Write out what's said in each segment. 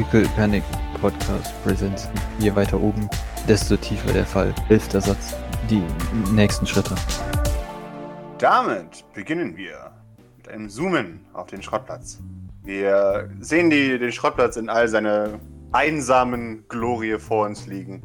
Pickle Panic Podcast Presents. Je weiter oben, desto tiefer der Fall. Elfter Satz. Die nächsten Schritte. Damit beginnen wir mit einem Zoomen auf den Schrottplatz. Wir sehen die, den Schrottplatz in all seiner einsamen Glorie vor uns liegen.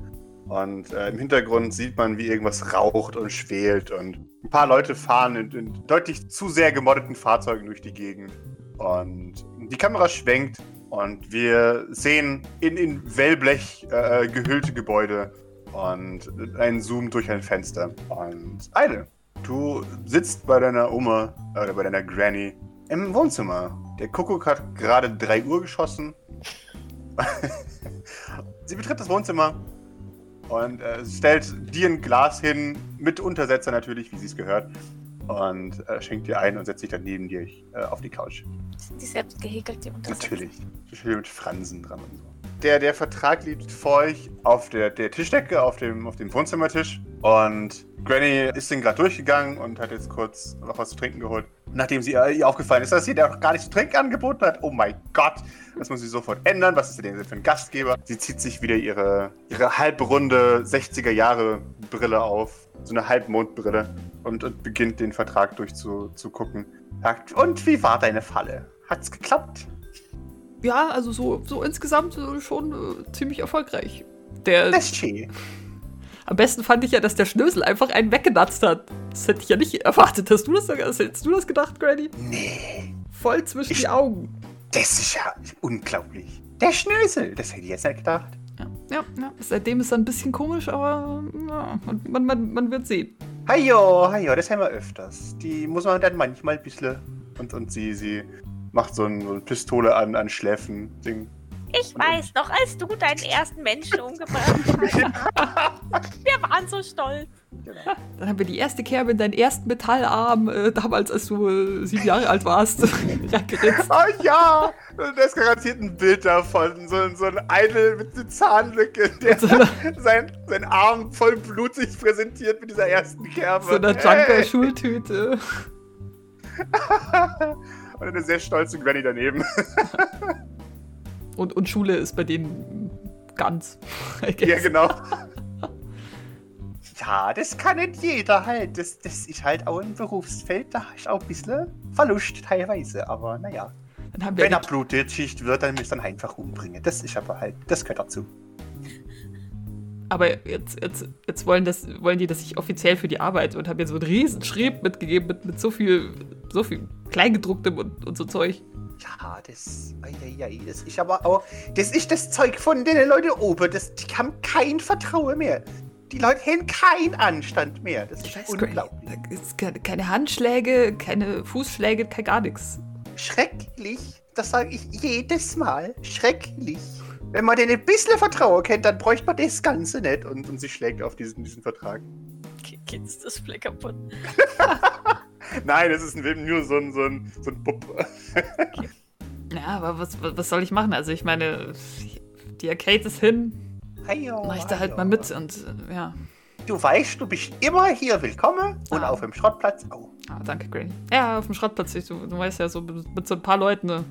Und äh, im Hintergrund sieht man, wie irgendwas raucht und schwelt. Und ein paar Leute fahren in, in deutlich zu sehr gemoddeten Fahrzeugen durch die Gegend. Und die Kamera schwenkt und wir sehen in, in Wellblech äh, gehüllte Gebäude und einen Zoom durch ein Fenster. Und Eile, du sitzt bei deiner Oma oder bei deiner Granny im Wohnzimmer. Der Kuckuck hat gerade 3 Uhr geschossen. Sie betritt das Wohnzimmer und äh, stellt dir ein Glas hin, mit Untersetzer natürlich, wie sie es gehört. Und äh, schenkt dir ein und setzt sich dann neben dir äh, auf die Couch. Sind die selbst gehäkelte Untersetzer? Natürlich. Schön mit Fransen dran und so. Der, der Vertrag liegt vor euch auf der, der Tischdecke, auf dem, auf dem Wohnzimmertisch. Und Granny ist den gerade durchgegangen und hat jetzt kurz noch was zu trinken geholt. Nachdem sie äh, ihr aufgefallen ist, dass sie der noch gar nicht zu trinken angeboten hat. Oh mein Gott, das muss sie sofort ändern. Was ist denn für ein Gastgeber? Sie zieht sich wieder ihre, ihre halbrunde 60er Jahre Brille auf. So eine Halbmondbrille. Und, und beginnt den Vertrag durchzugucken. Sagt, und wie war deine Falle? Hat's geklappt? Ja, also so, so insgesamt äh, schon äh, ziemlich erfolgreich. Der, Das ist schön. am besten fand ich ja, dass der Schnösel einfach einen weggenatzt hat. Das hätte ich ja nicht erwartet. Hast du das, hättest du das gedacht, Granny? Nee. Voll zwischen Ich- die Augen. Das ist ja unglaublich. Der Schnösel, das hätte ich jetzt nicht gedacht. Ja, ja, ja. Seitdem ist er ein bisschen komisch, aber ja, man, man, man wird sehen. Hajo, hajo, das haben wir öfters. Die muss man dann manchmal ein bisschen. Und, und sie, sie macht so, ein, so eine Pistole an, an Schläfen. Ding. Ich weiß noch, als du deinen ersten Menschen umgebracht hast. Wir waren so stolz. Genau. Dann haben wir die erste Kerbe in deinen ersten Metallarm, äh, damals, als du äh, sieben Jahre alt warst, reingeritzt. Oh ja! Da ist garantiert ein Bild davon. So, so ein Idol mit einer Zahnlücke, der So sein, sein Arm voll blutig präsentiert mit dieser ersten Kerbe. So eine! Junker-Schultüte. Und eine sehr stolze Granny daneben. Und, und Schule ist bei denen ganz. Ja, genau. Ja, das kann nicht jeder halt. Das, das ist halt auch ein Berufsfeld, da ist auch ein bisschen Verlust teilweise. Aber naja, Dann haben wir wenn er die, blutet Schicht wird, dann müsst ihr ihn einfach umbringen. Das ist aber halt, das gehört dazu. aber jetzt, jetzt, jetzt wollen, das, wollen die, dass ich offiziell für die Arbeit und haben mir so einen riesen Schrieb mitgegeben mit, mit so viel, so viel Kleingedrucktem und, und so Zeug. Ja, das, eieiei, das ist aber auch, das ist das Zeug von den Leuten oben. Das, die haben kein Vertrauen mehr. Die Leute haben keinen Anstand mehr. Das ist Ich weiß, unglaublich. Da ist keine, keine Handschläge, keine Fußschläge, kein gar nichts. Schrecklich. Das sage ich jedes Mal. Schrecklich. Wenn man denen ein bisschen Vertrauen kennt, dann bräuchte man das Ganze nicht. Und, und sie schlägt auf diesen, diesen Vertrag. Geht's Display kaputt? Nein, es ist ein- nur so ein, so ein, so ein Bub. Ja, aber was, was, soll ich machen? Also ich meine, die Arcade ist hin, mach ich da halt mal mit und äh, ja. Du weißt, du bist immer hier willkommen und Ah. auf dem Schrottplatz auch. Ah, danke, Granny. Ja, auf dem Schrottplatz, ich, du, du weißt ja, so mit, so ein paar Leuten, ne?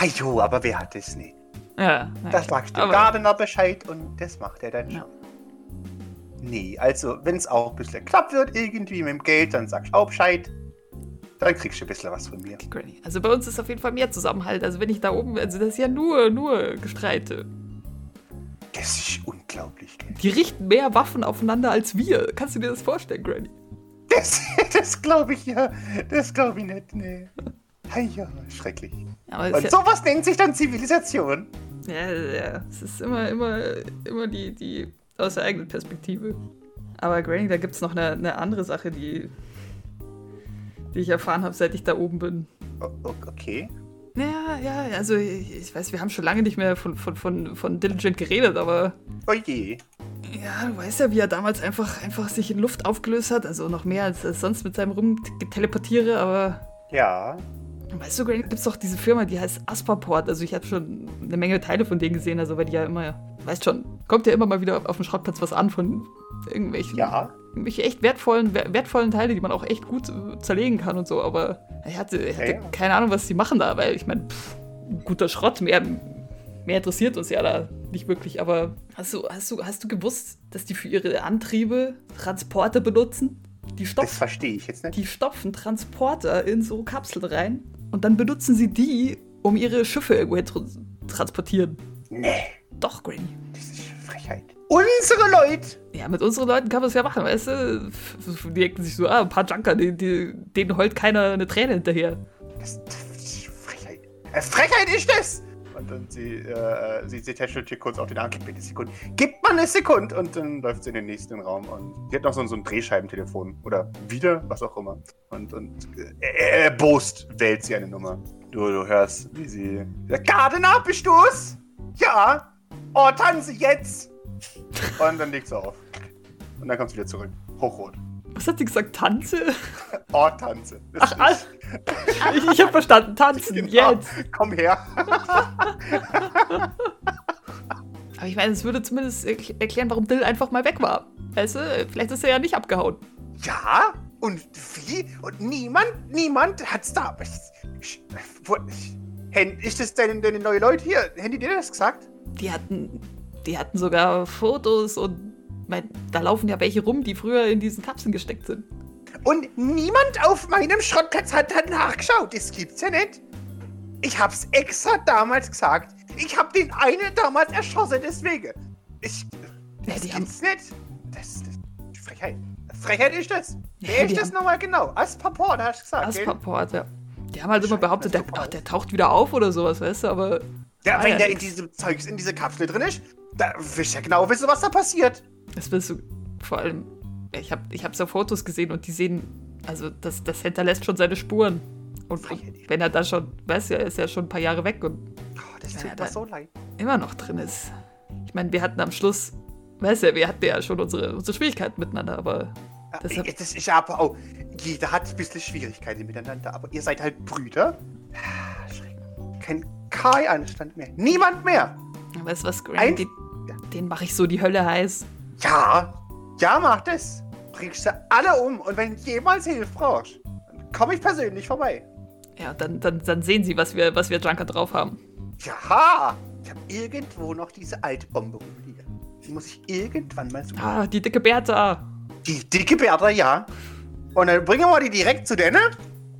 Heyo, aber wer hat das nicht? Ja, ja. Das sagst aber- Gardener Bescheid und das macht er dann schon. Ja. Nee, also wenn es auch ein bisschen knapp wird irgendwie mit dem Geld, dann sagst du auch Bescheid. Dann kriegst du ein bisschen was von mir. Granny. Also bei uns ist auf jeden Fall mehr Zusammenhalt. Also wenn ich da oben, also das ist ja nur, nur Gestreite. Das ist unglaublich, gell? Die richten mehr Waffen aufeinander als wir. Kannst du dir das vorstellen, Granny? Das, das glaube ich ja. Das glaube ich nicht, nee. Ja, schrecklich. Aber Und ja, sowas nennt sich dann Zivilisation. ja, ja, es ist immer, immer, immer die, die aus der eigenen Perspektive. Aber Granny, da gibt es noch eine, eine andere Sache, die, die ich erfahren habe, seit ich da oben bin. Okay. Ja, ja, also ich, ich weiß, wir haben schon lange nicht mehr von, von, von, von Diligent geredet, aber Oh je. ja, du weißt ja, wie er damals einfach, einfach sich in Luft aufgelöst hat. Also noch mehr als er sonst mit seinem Rumteleportiere, aber Ja. weißt du, Granny, gibt's doch diese Firma, die heißt Asperport. Also ich habe schon eine Menge Teile von denen gesehen, also weil die ja immer, weißt schon, kommt ja immer mal wieder auf dem Schrottplatz was an von irgendwelchen, Ja. Irgendwelche echt wertvollen, wer- wertvollen Teile, die man auch echt gut zerlegen kann und so, aber er hatte, er hatte Ja, ja. keine Ahnung, was die machen da, weil ich meine, guter Schrott, mehr, mehr interessiert uns ja da nicht wirklich, aber hast du, hast du, hast du gewusst, dass die für ihre Antriebe Transporter benutzen? Die Das stopfen, verstehe ich jetzt nicht. die stopfen Transporter in so Kapseln rein und dann benutzen sie die, um ihre Schiffe irgendwohin zu transportieren. Nee, Doch, Granny. das ist Frechheit. Unsere Leute! Ja, mit unseren Leuten kann man es ja machen, weißt du? Die denken sich so, ah, ein paar Junker, die, die, denen heult keiner eine Träne hinterher. Das, das ist Frechheit. Äh, Frechheit ist das! Und dann sie, äh, sie, sie tätschelt hier kurz auf den Arm. Gib mir eine Sekunde. Gib mal eine Sekunde! Und dann läuft sie in den nächsten Raum und sie hat noch so, ein- so ein Drehscheibentelefon. Oder wieder, was auch immer. Und, und äh, erbost wählt sie eine Nummer. Du, du hörst, wie sie. Gardena, bist du's? Ja! Oh, tanze jetzt! Und dann legt sie auf. Und dann kommt sie wieder zurück. Hochrot. Was hat sie gesagt? Tanze? Oh, tanze. Das Ach, ist- all- ich, ich hab verstanden, tanzen, Genau. jetzt. Komm her. Aber ich meine, es würde zumindest erkl- erklären, warum Dill einfach mal weg war. Weißt du, vielleicht ist er ja nicht abgehauen. Ja? Und wie? Und niemand, niemand hat's da. Ich, ich, wo, ich, Hen- ist das deine, deine neue Leute hier? Haben die dir das gesagt? Die hatten, die hatten sogar Fotos und mein, da laufen ja welche rum, die früher in diesen Kapseln gesteckt sind. Und niemand auf meinem Schrottplatz hat dann nachgeschaut. Das gibt's ja nicht. Ich hab's extra damals gesagt. Ich hab den einen damals erschossen, deswegen. Ich. Ja, Das haben- gibt's nicht. Das, das ist Frechheit. Frechheit ist das. Ja, Wer die ist das haben- nochmal genau? Aspaport, hast du gesagt. Aspaport, ja. Die haben halt immer behauptet, der, ach, der taucht wieder auf oder sowas, weißt du, aber. Ja, Ah, wenn ja, der in diesem Zeugs in dieser Kapsel drin ist, da will ich ja genau wissen, was da passiert. Das willst du vor allem. Ich habe ich hab so Fotos gesehen und die sehen. Also, das, das hinterlässt schon seine Spuren. Und, und wenn er da schon. Weißt du, er ist ja schon ein paar Jahre weg und Oh, das Ja, tut mir so leid. immer noch drin ist. Ich meine, wir hatten am Schluss. Weißt du, wir hatten ja schon unsere, unsere Schwierigkeiten miteinander, aber. Ja, Deshalb- ich- Das ist aber auch. Jeder hat ein bisschen Schwierigkeiten miteinander, aber ihr seid halt Brüder. Ah. Kein kein Anstand mehr. Niemand mehr. Weißt du was? Ein- Den, mache ich so die Hölle heiß. Ja, ja, mach das. Bringst sie alle um und wenn jemals Hilfe brauchst, dann komme ich persönlich vorbei. Ja, dann, dann, dann sehen sie, was wir, was wir Junker drauf haben. Ja, ich habe irgendwo noch diese alte Bombe rumliegen. Die muss ich irgendwann mal suchen. Ah, die dicke Bertha. Die dicke Bertha, ja. Und dann bringen wir die direkt zu denen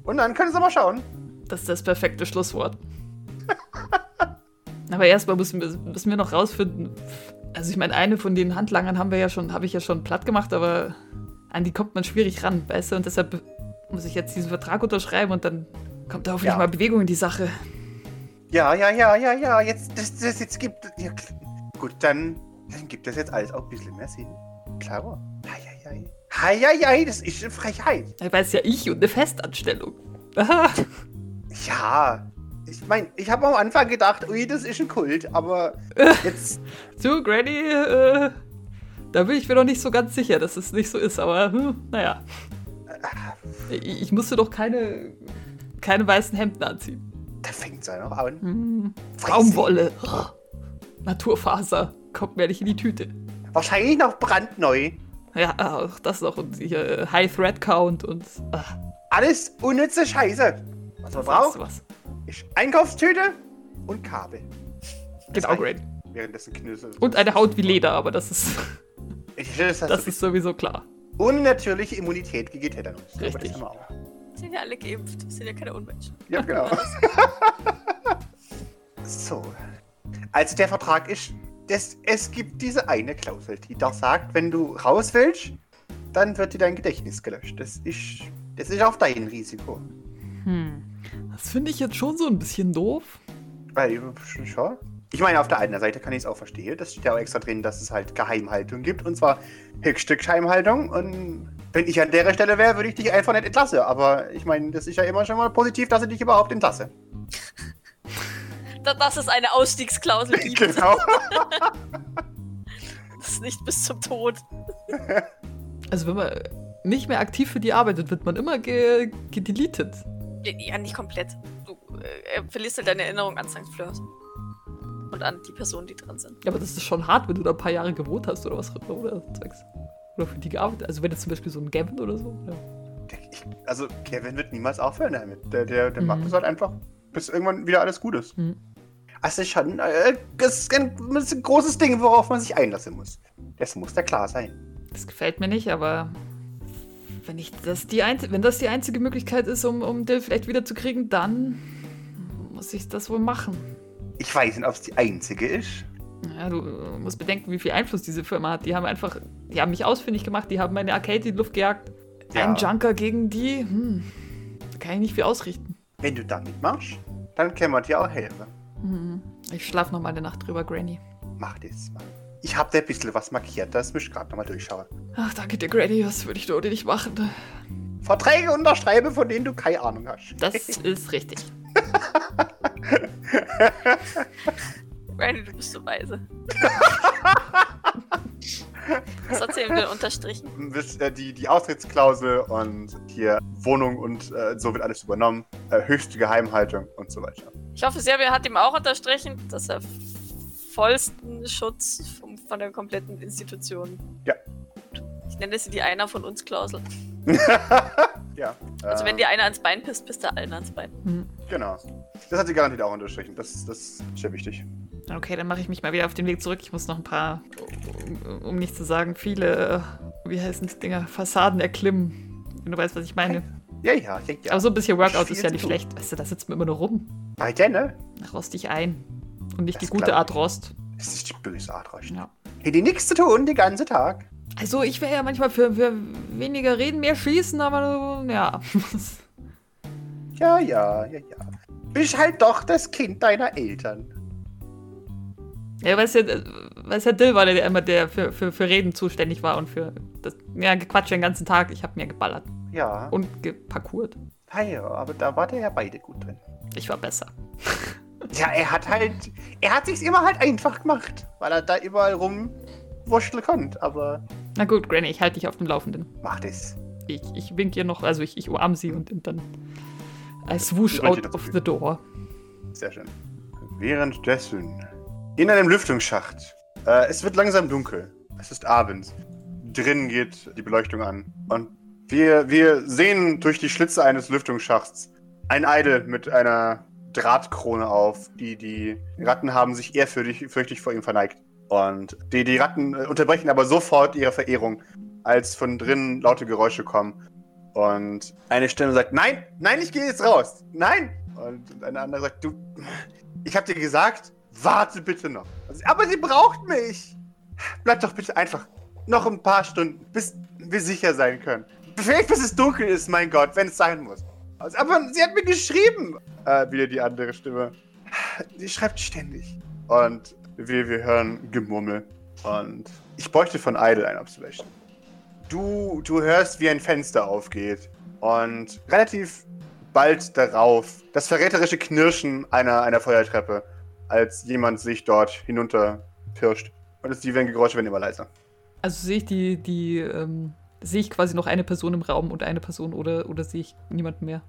und dann können sie mal schauen. Das ist das perfekte Schlusswort. Aber erstmal müssen wir, müssen wir noch rausfinden. Also ich meine, eine von den Handlangern haben wir ja schon, habe ich ja schon platt gemacht, aber an die kommt man schwierig ran, weißt du? Und deshalb muss ich jetzt diesen Vertrag unterschreiben und dann kommt da hoffentlich Ja. mal Bewegung in die Sache. Ja, ja, ja, ja, ja. Jetzt, das, das jetzt gibt. Ja, gut, dann, dann gibt das jetzt alles auch ein bisschen mehr Sinn. Klar. Hei, hei, hei. Hei, hei, hei, das ist eine Frechheit. Da weiß ja ich und eine Festanstellung. Ja. Ich meine, ich habe am Anfang gedacht, ui, das ist ein Kult, aber jetzt. Du, Granny, äh, da bin ich mir noch nicht so ganz sicher, dass es nicht so ist, aber hm, naja. Ich, ich musste doch keine, keine weißen Hemden anziehen. Da fängt es ja noch an. Hm, Baumwolle. Oh, Naturfaser. Kommt mir nicht in die Tüte. Wahrscheinlich noch brandneu. Ja, auch das noch. Und hier äh, High Thread Count und. Ach, Alles unnütze Scheiße. Was man braucht, du was. Ist Einkaufstüte und Kabel. Genau. Granny. Währenddessen knüsselt. Und eine Haut wie Leder, aber das ist, Ich, das, das ist sowieso klar. unnatürliche Immunität gegen Tetanus. Aber Richtig. Das haben. Sind ja alle geimpft, sind ja keine Unmenschen. Ja, genau. so. Also der Vertrag ist, das, es gibt diese eine Klausel, die da sagt, wenn du raus willst, dann wird dir dein Gedächtnis gelöscht. Das ist, das ist auf dein Risiko. Hm. Das finde ich jetzt schon so ein bisschen doof. Weil, schon. Ich meine, auf der einen Seite kann ich es auch verstehen. Das steht ja auch extra drin, dass es halt Geheimhaltung gibt. Und zwar höchste Geheimhaltung. Und wenn ich an der Stelle wäre, würde ich dich einfach nicht entlassen. Aber ich meine, das ist ja immer schon mal positiv, dass ich dich überhaupt entlasse. Da, dass es eine Ausstiegsklausel gibt. Genau. Das ist nicht bis zum Tod. Also, wenn man nicht mehr aktiv für die arbeitet, wird man immer ge gedeletet. Ja, nicht komplett. Du äh, verlierst halt deine Erinnerung an St. Fleurs. Und an die Personen, die drin sind. Ja, aber das ist schon hart, wenn du da ein paar Jahre gewohnt hast oder was oder. Oder für die gearbeitet. Also wenn jetzt zum Beispiel so ein Gavin oder so. Ja. Ich, also, Kevin wird niemals aufhören damit. Der, der, der macht Mhm. das halt einfach, bis irgendwann wieder alles gut ist. Mhm. Das ist schon äh, das ist ein, das ist ein großes Ding, worauf man sich einlassen muss. Das muss da klar sein. Das gefällt mir nicht, aber wenn, ich das die einz wenn das die einzige Möglichkeit ist, um, um Dill vielleicht wiederzukriegen, dann muss ich das wohl machen. Ich weiß nicht, ob es die einzige ist. Ja, du musst bedenken, wie viel Einfluss diese Firma hat. Die haben einfach, die haben mich ausfindig gemacht, die haben meine Arcade in die Luft gejagt. Ja. Ein Junker gegen die, hm, da kann ich nicht viel ausrichten. Wenn du damit machst, dann kann man dir auch helfen. Hm. Ich schlaf noch mal eine Nacht drüber, Granny. Mach das mal. Ich hab da ein bisschen was markiert, das muss ich gerade nochmal durchschauen. Ach, danke dir, Granny, was würde ich da ohne dich machen? Verträge unterschreiben, von denen du keine Ahnung hast. Das ist richtig. Randy, du bist so weise. Was hat sie ihm denn unterstrichen? Äh, die, die Austrittsklausel und hier Wohnung und äh, so wird alles übernommen. Äh, höchste Geheimhaltung und so weiter. Ich hoffe, Serbia hat ihm auch unterstrichen, dass er vollsten Schutz vom, von der kompletten Institution. Ja. Ich nenne sie die Einer von uns Klausel. ja. Also äh, wenn dir einer ans Bein pisst, pisst der allen ans Bein. Hm. Genau. Das hat sie garantiert auch unterstrichen. Das, das ist sehr wichtig. Okay, dann mache ich mich mal wieder auf den Weg zurück. Ich muss noch ein paar, um, um nicht zu sagen, viele, äh, wie heißen die Dinger, Fassaden erklimmen. Wenn du weißt, was ich meine. Ja, ja, ja. ja. Aber so ein bisschen Workout ist ja nicht schlecht. Weißt du, da sitzt man immer nur rum. Bei der, ne? Rost ich ein. Und nicht Das die gute. Art Rost. Das ist die böse Art, Recht. Ja. Die nichts zu tun, den ganzen Tag. Also ich wäre ja manchmal für, für weniger reden, mehr schießen, aber ja. Ja, ja, ja, ja. Bist halt doch das Kind deiner Eltern. ja, weißt du, äh, weißt ja, Dill war der, der immer der für, für, für Reden zuständig war und für das, ja, gequatscht den ganzen Tag. Ich habe mir geballert Ja. und geparkourt. Ah ja, aber da war der ja beide gut drin. Ich war besser. Ja, er hat halt. Er hat sich's immer halt einfach gemacht, weil er da überall rumwurschteln konnte. Aber Na gut, Granny, ich halte dich auf dem Laufenden. macht es. Ich, ich wink ihr noch, also ich, ich umarme sie und dann I swoosh out of the door. Sehr schön. Währenddessen. In einem Lüftungsschacht. Äh, es wird langsam dunkel. Es ist Abend. Drinnen geht die Beleuchtung an. Und wir, wir sehen durch die Schlitze eines Lüftungsschachts ein Idol mit einer Drahtkrone auf. Die, die Ratten haben sich ehrfürchtig fürchtig vor ihm verneigt. Und die, die Ratten äh, unterbrechen aber sofort ihre Verehrung, als von drinnen laute Geräusche kommen. Und eine Stimme sagt, nein, nein, ich gehe jetzt raus. Nein. Und eine andere sagt, du, ich habe dir gesagt, warte bitte noch. Also, aber sie braucht mich. Bleib doch bitte einfach noch ein paar Stunden, bis wir sicher sein können. Vielleicht bis es dunkel ist, mein Gott, wenn es sein muss. Also, aber sie hat mir geschrieben. Äh, wieder die andere Stimme. Sie schreibt ständig. Und wir, wir hören Gemurmel. Und ich bräuchte von Idle ein Observation. Du, du hörst, wie ein Fenster aufgeht. Und relativ bald darauf das verräterische Knirschen einer, einer Feuertreppe, als jemand sich dort hinunter pirscht. Und es, die Geräusche werden immer leiser. Also sehe ich die, die, ähm, sehe ich quasi noch eine Person im Raum und eine Person oder, oder sehe ich niemanden mehr?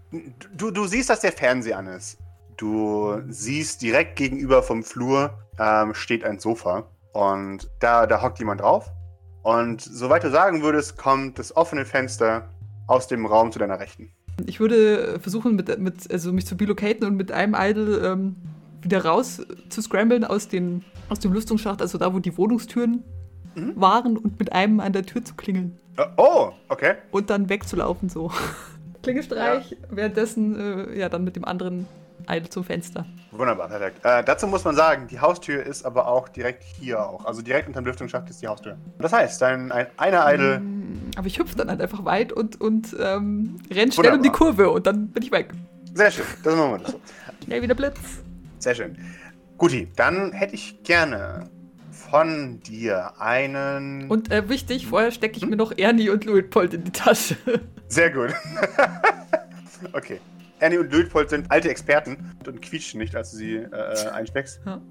Du, du siehst, dass der Fernseher an ist. Du siehst direkt gegenüber vom Flur ähm, steht ein Sofa. Und da, da hockt jemand drauf. Und soweit du sagen würdest, kommt das offene Fenster aus dem Raum zu deiner Rechten. Ich würde versuchen, mit, mit, also mich zu bilocaten und mit einem Idol ähm, wieder raus zu scramblen aus, den, aus dem Lüftungsschacht, also da, wo die Wohnungstüren Mhm. waren und mit einem an der Tür zu klingeln Äh, oh, okay. und dann wegzulaufen so. Klingelstreich, währenddessen äh, ja dann mit dem anderen Idol zum Fenster. Wunderbar, perfekt. Äh, dazu muss man sagen, die Haustür ist aber auch direkt hier auch. Also direkt unterm Lüftungsschacht ist die Haustür. Das heißt, dein ein, einer Idol. Mm, Aber ich hüpfe dann halt einfach weit und, und ähm, renn schnell um die Wunderbar. Kurve und dann bin ich weg. Sehr schön, das machen wir das so. Schnell wieder Blitz. Sehr schön. Guti, dann hätte ich gerne von dir einen. Und äh, wichtig, vorher stecke ich mir noch Ernie und Luitpold in die Tasche. Sehr gut. okay. Annie und Luitpold sind alte Experten und quietschen nicht, als du sie äh, einsteckst. Ja.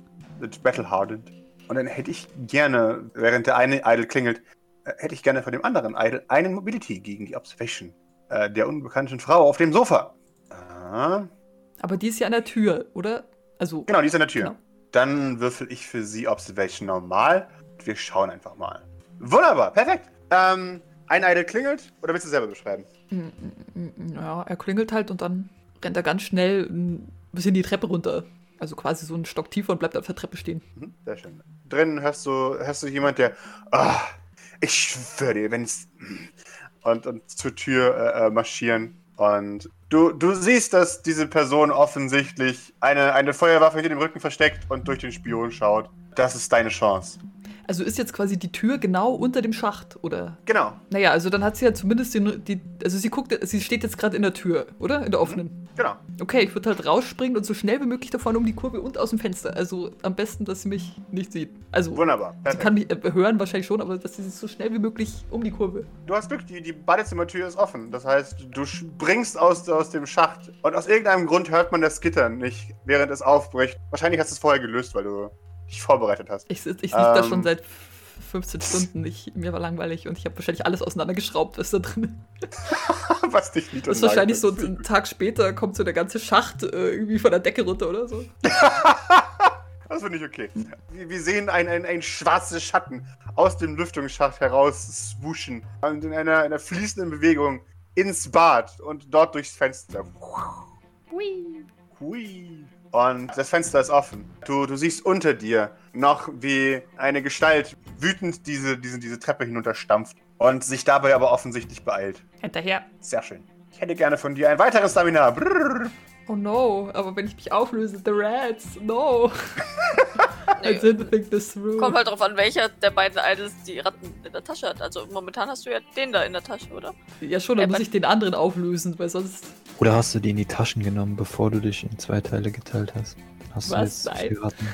Sind battle-hardened. Und dann hätte ich gerne, während der eine Idol klingelt, äh, hätte ich gerne von dem anderen Idol einen Mobility gegen die Observation äh, der unbekannten Frau auf dem Sofa. Ah, Aber die ist ja an der Tür, oder? Also, genau, die ist an der Tür. Genau. Dann würfel ich für sie Observation normal. Wir schauen einfach mal. Wunderbar, perfekt. Ähm, ein Idol klingelt oder willst du selber beschreiben? mm, ja, er klingelt halt und dann rennt er ganz schnell ein bisschen die Treppe runter. Also quasi so einen Stock tiefer und bleibt auf der Treppe stehen. Mhm, sehr schön. Drinnen hörst du, hörst du jemand, der, ah, ich schwöre dir, wenn es und, und zur Tür äh, äh, marschieren. Und du, du siehst, dass diese Person offensichtlich eine, eine Feuerwaffe hinter dem Rücken versteckt und durch den Spion schaut. Das ist deine Chance. Also ist jetzt quasi die Tür genau unter dem Schacht, oder? Genau. Naja, also dann hat sie ja zumindest den, die, also sie guckt, sie steht jetzt gerade in der Tür, oder? In der offenen. Genau. Okay, ich würde halt rausspringen und so schnell wie möglich davon um die Kurve und aus dem Fenster. Also am besten, dass sie mich nicht sieht. Also Wunderbar. sie Perfekt. kann mich äh, hören wahrscheinlich schon, aber dass sie sich so schnell wie möglich um die Kurve. Du hast Glück, die, die Badezimmertür ist offen. Das heißt, du springst aus, aus dem Schacht und aus irgendeinem Grund hört man das Gitter nicht, während es aufbricht. Wahrscheinlich hast du es vorher gelöst, weil du dich vorbereitet hast. Ich, ich lieg da Ähm. schon seit 15 Stunden. Ich, mir war langweilig und ich habe wahrscheinlich alles auseinandergeschraubt, was da drin ist. Was dich nicht Das ist wahrscheinlich so ein Tag später kommt so der ganze Schacht äh, irgendwie von der Decke runter oder so. Das finde ich okay. Wir, wir sehen einen, einen, einen schwarzen Schatten aus dem Lüftungsschacht heraus swooschen und in einer, einer fließenden Bewegung ins Bad und dort durchs Fenster. Hui. Hui. Und das Fenster ist offen. Du, du siehst unter dir noch, wie eine Gestalt wütend diese, diese, diese Treppe hinunterstampft und sich dabei aber offensichtlich beeilt. Hinterher. Sehr schön. Ich hätte gerne von dir ein weiteres Stamina. Brrr. Oh no, aber wenn ich mich auflöse, the rats, no. I didn't think this through. Kommt halt drauf an, welcher der beiden Idols die Ratten in der Tasche hat. Also momentan hast du ja den da in der Tasche, oder? Ja schon, dann Äh, muss ich den anderen auflösen, weil sonst... Oder hast du die in die Taschen genommen, bevor du dich in zwei Teile geteilt hast? Hast Was? du jetzt Nein. Ratten?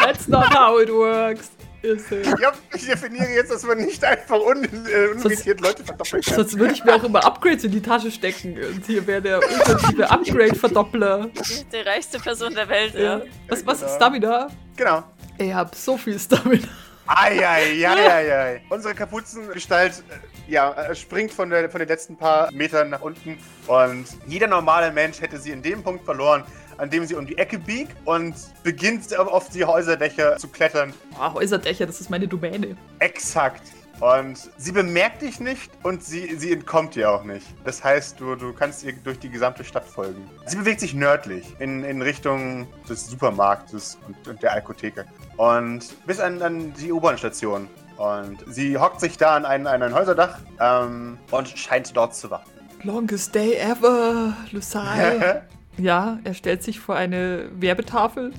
That's not how it works. It? Ja, ich definiere jetzt, dass man nicht einfach un, äh, unlimitiert Leute verdoppeln kann. Sonst würde ich mir auch immer Upgrades in die Tasche stecken. Und hier wäre der ultimative Upgrade-Verdoppler. Die reichste Person der Welt, Ja. ja. Was, was genau. ist Stamina? Genau. Ich hab so viel Stamina. Eieieiei. Unsere Kapuzengestalt äh, ja, äh, springt von, der, von den letzten paar Metern nach unten und jeder normale Mensch hätte sie in dem Punkt verloren, an dem sie um die Ecke biegt und beginnt auf- die Häuserdächer zu klettern. Oh, Häuserdächer, das ist meine Domäne. Exakt. Und sie bemerkt dich nicht und sie, sie entkommt dir auch nicht. Das heißt, du, du kannst ihr durch die gesamte Stadt folgen. Sie bewegt sich nördlich in, in Richtung des Supermarktes und, und der Alkotheke. Und bis an, an die U-Bahn-Station. Und sie hockt sich da an ein, an ein Häuserdach ähm, und scheint dort zu warten. Longest day ever, Lucille. Ja, er stellt sich vor eine Werbetafel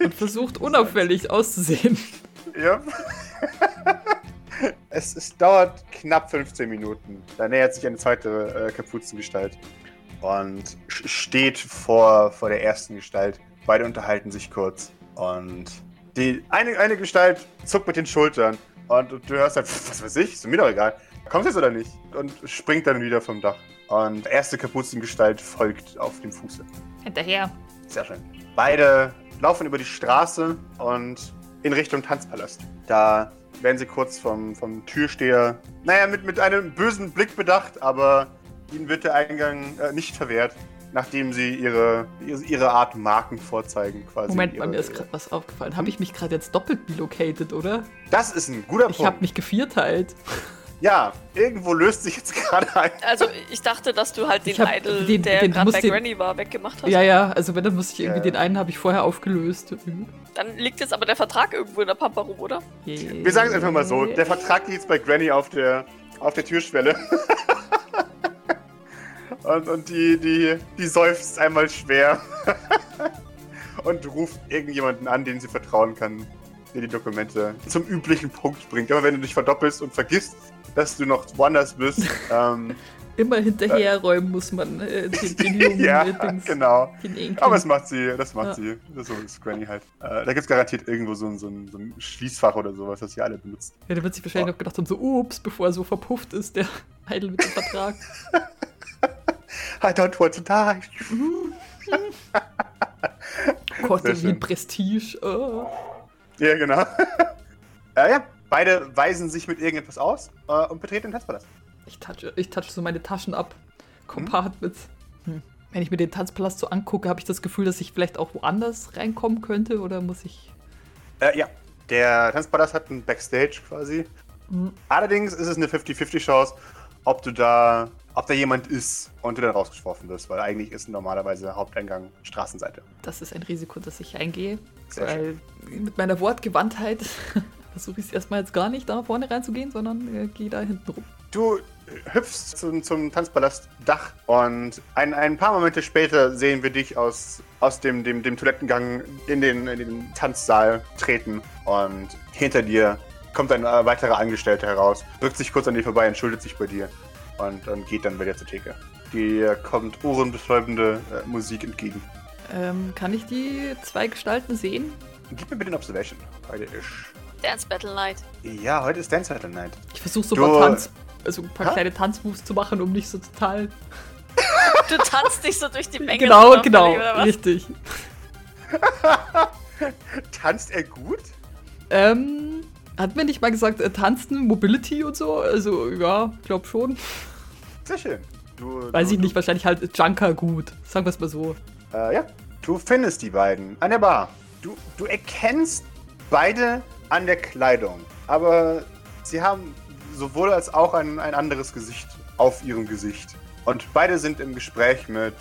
und versucht unauffällig auszusehen. ja. es, es dauert knapp 15 Minuten. Da nähert sich eine zweite äh, Kapuzengestalt und steht vor, vor der ersten Gestalt. Beide unterhalten sich kurz und die eine, eine Gestalt zuckt mit den Schultern und du hörst halt, "Pff, was weiß ich, ist mir doch egal. Kommst jetzt oder nicht? Und springt dann wieder vom Dach. Und erste Kapuzengestalt folgt auf dem Fuße. Hinterher. Sehr schön. Beide laufen über die Straße und in Richtung Tanzpalast. Da werden sie kurz vom, vom Türsteher, naja, mit, mit einem bösen Blick bedacht, aber ihnen wird der Eingang äh, nicht verwehrt, nachdem sie ihre, ihre, ihre Art Marken vorzeigen quasi. Moment, ihre, mal, mir ist gerade was aufgefallen. Habe ich mich gerade jetzt doppelt relocated, oder? Das ist ein guter Ich habe Punkt. mich gevierteilt. Ja, irgendwo löst sich jetzt gerade ein. Also ich dachte, dass du halt den Ich hab Idol, den- der gerade bei den- Granny war, weggemacht hast. Ja, ja, also wenn, dann muss ich irgendwie Ja. den einen habe ich vorher aufgelöst. Dann liegt jetzt aber der Vertrag irgendwo in der Pampa rum, oder? Wir sagen es einfach mal so, der Vertrag liegt jetzt bei Granny auf der, auf der Türschwelle. und und die, die, die seufzt einmal schwer. und ruft irgendjemanden an, den sie vertrauen kann, der die Dokumente zum üblichen Punkt bringt. Aber wenn du dich verdoppelst und vergisst, dass du noch woanders bist, ähm, Immer hinterherräumen muss man äh, den, den Jungen. ja, äh, Dings, genau. Aber das macht sie, das macht Ja. sie. Das ist Granny halt. Äh, da gibt es garantiert irgendwo so ein, so, ein, so ein Schließfach oder sowas, das sie alle benutzen. ja, da wird sich wahrscheinlich noch gedacht haben, so, ups, bevor er so verpufft ist, der Idol mit dem Vertrag. I don't want to die. Gott, Sehr wie schön. ein Prestige. Oh. Ja, genau. äh, ja, beide weisen sich mit irgendetwas aus äh, und betreten den Tanzpalast. Ich touche ich touch so meine Taschen ab. Compartments. Hm. Wenn ich mir den Tanzpalast so angucke, habe ich das Gefühl, dass ich vielleicht auch woanders reinkommen könnte oder muss ich. Äh, ja, der Tanzpalast hat einen Backstage quasi. Hm. Allerdings ist es eine 50-50 Chance, ob du da ob da jemand ist und du dann rausgeworfen wirst, weil eigentlich ist normalerweise Haupteingang Straßenseite. Das ist ein Risiko, das ich eingehe. Sehr weil mit meiner Wortgewandtheit versuche ich es erstmal jetzt gar nicht da vorne reinzugehen, sondern äh, gehe da hinten rum. Du hüpfst zum, zum Tanzpalast Dach und ein, ein paar Momente später sehen wir dich aus, aus dem, dem, dem Toilettengang in den, in den Tanzsaal treten und hinter dir kommt ein äh, weiterer Angestellter heraus, drückt sich kurz an dir vorbei, entschuldigt sich bei dir und, und geht dann wieder zur Theke. Dir kommt ohrenbetäubende äh, Musik entgegen. Ähm, kann ich die zwei Gestalten sehen? Gib mir bitte eine Observation. Heute ist. Dance Battle Night. Ja, heute ist Dance Battle Night. Ich versuche so Du- ein paar, Tanz, also ein paar Ha? kleine Tanzmoves zu machen, um nicht so total. Du tanzt dich so durch die Menge. genau, genau, oder was? richtig. Tanzt er gut? Ähm, hat mir nicht mal gesagt, äh, tanzen, Mobility und so? Also, ja, glaub schon. Sehr schön. Du, Weiß du, ich nicht, wahrscheinlich halt Junker gut. Sagen wir es mal so. Äh, ja, du findest die beiden an der Bar. Du, du erkennst beide an der Kleidung, aber sie haben sowohl als auch ein, ein anderes Gesicht auf ihrem Gesicht. Und beide sind im Gespräch mit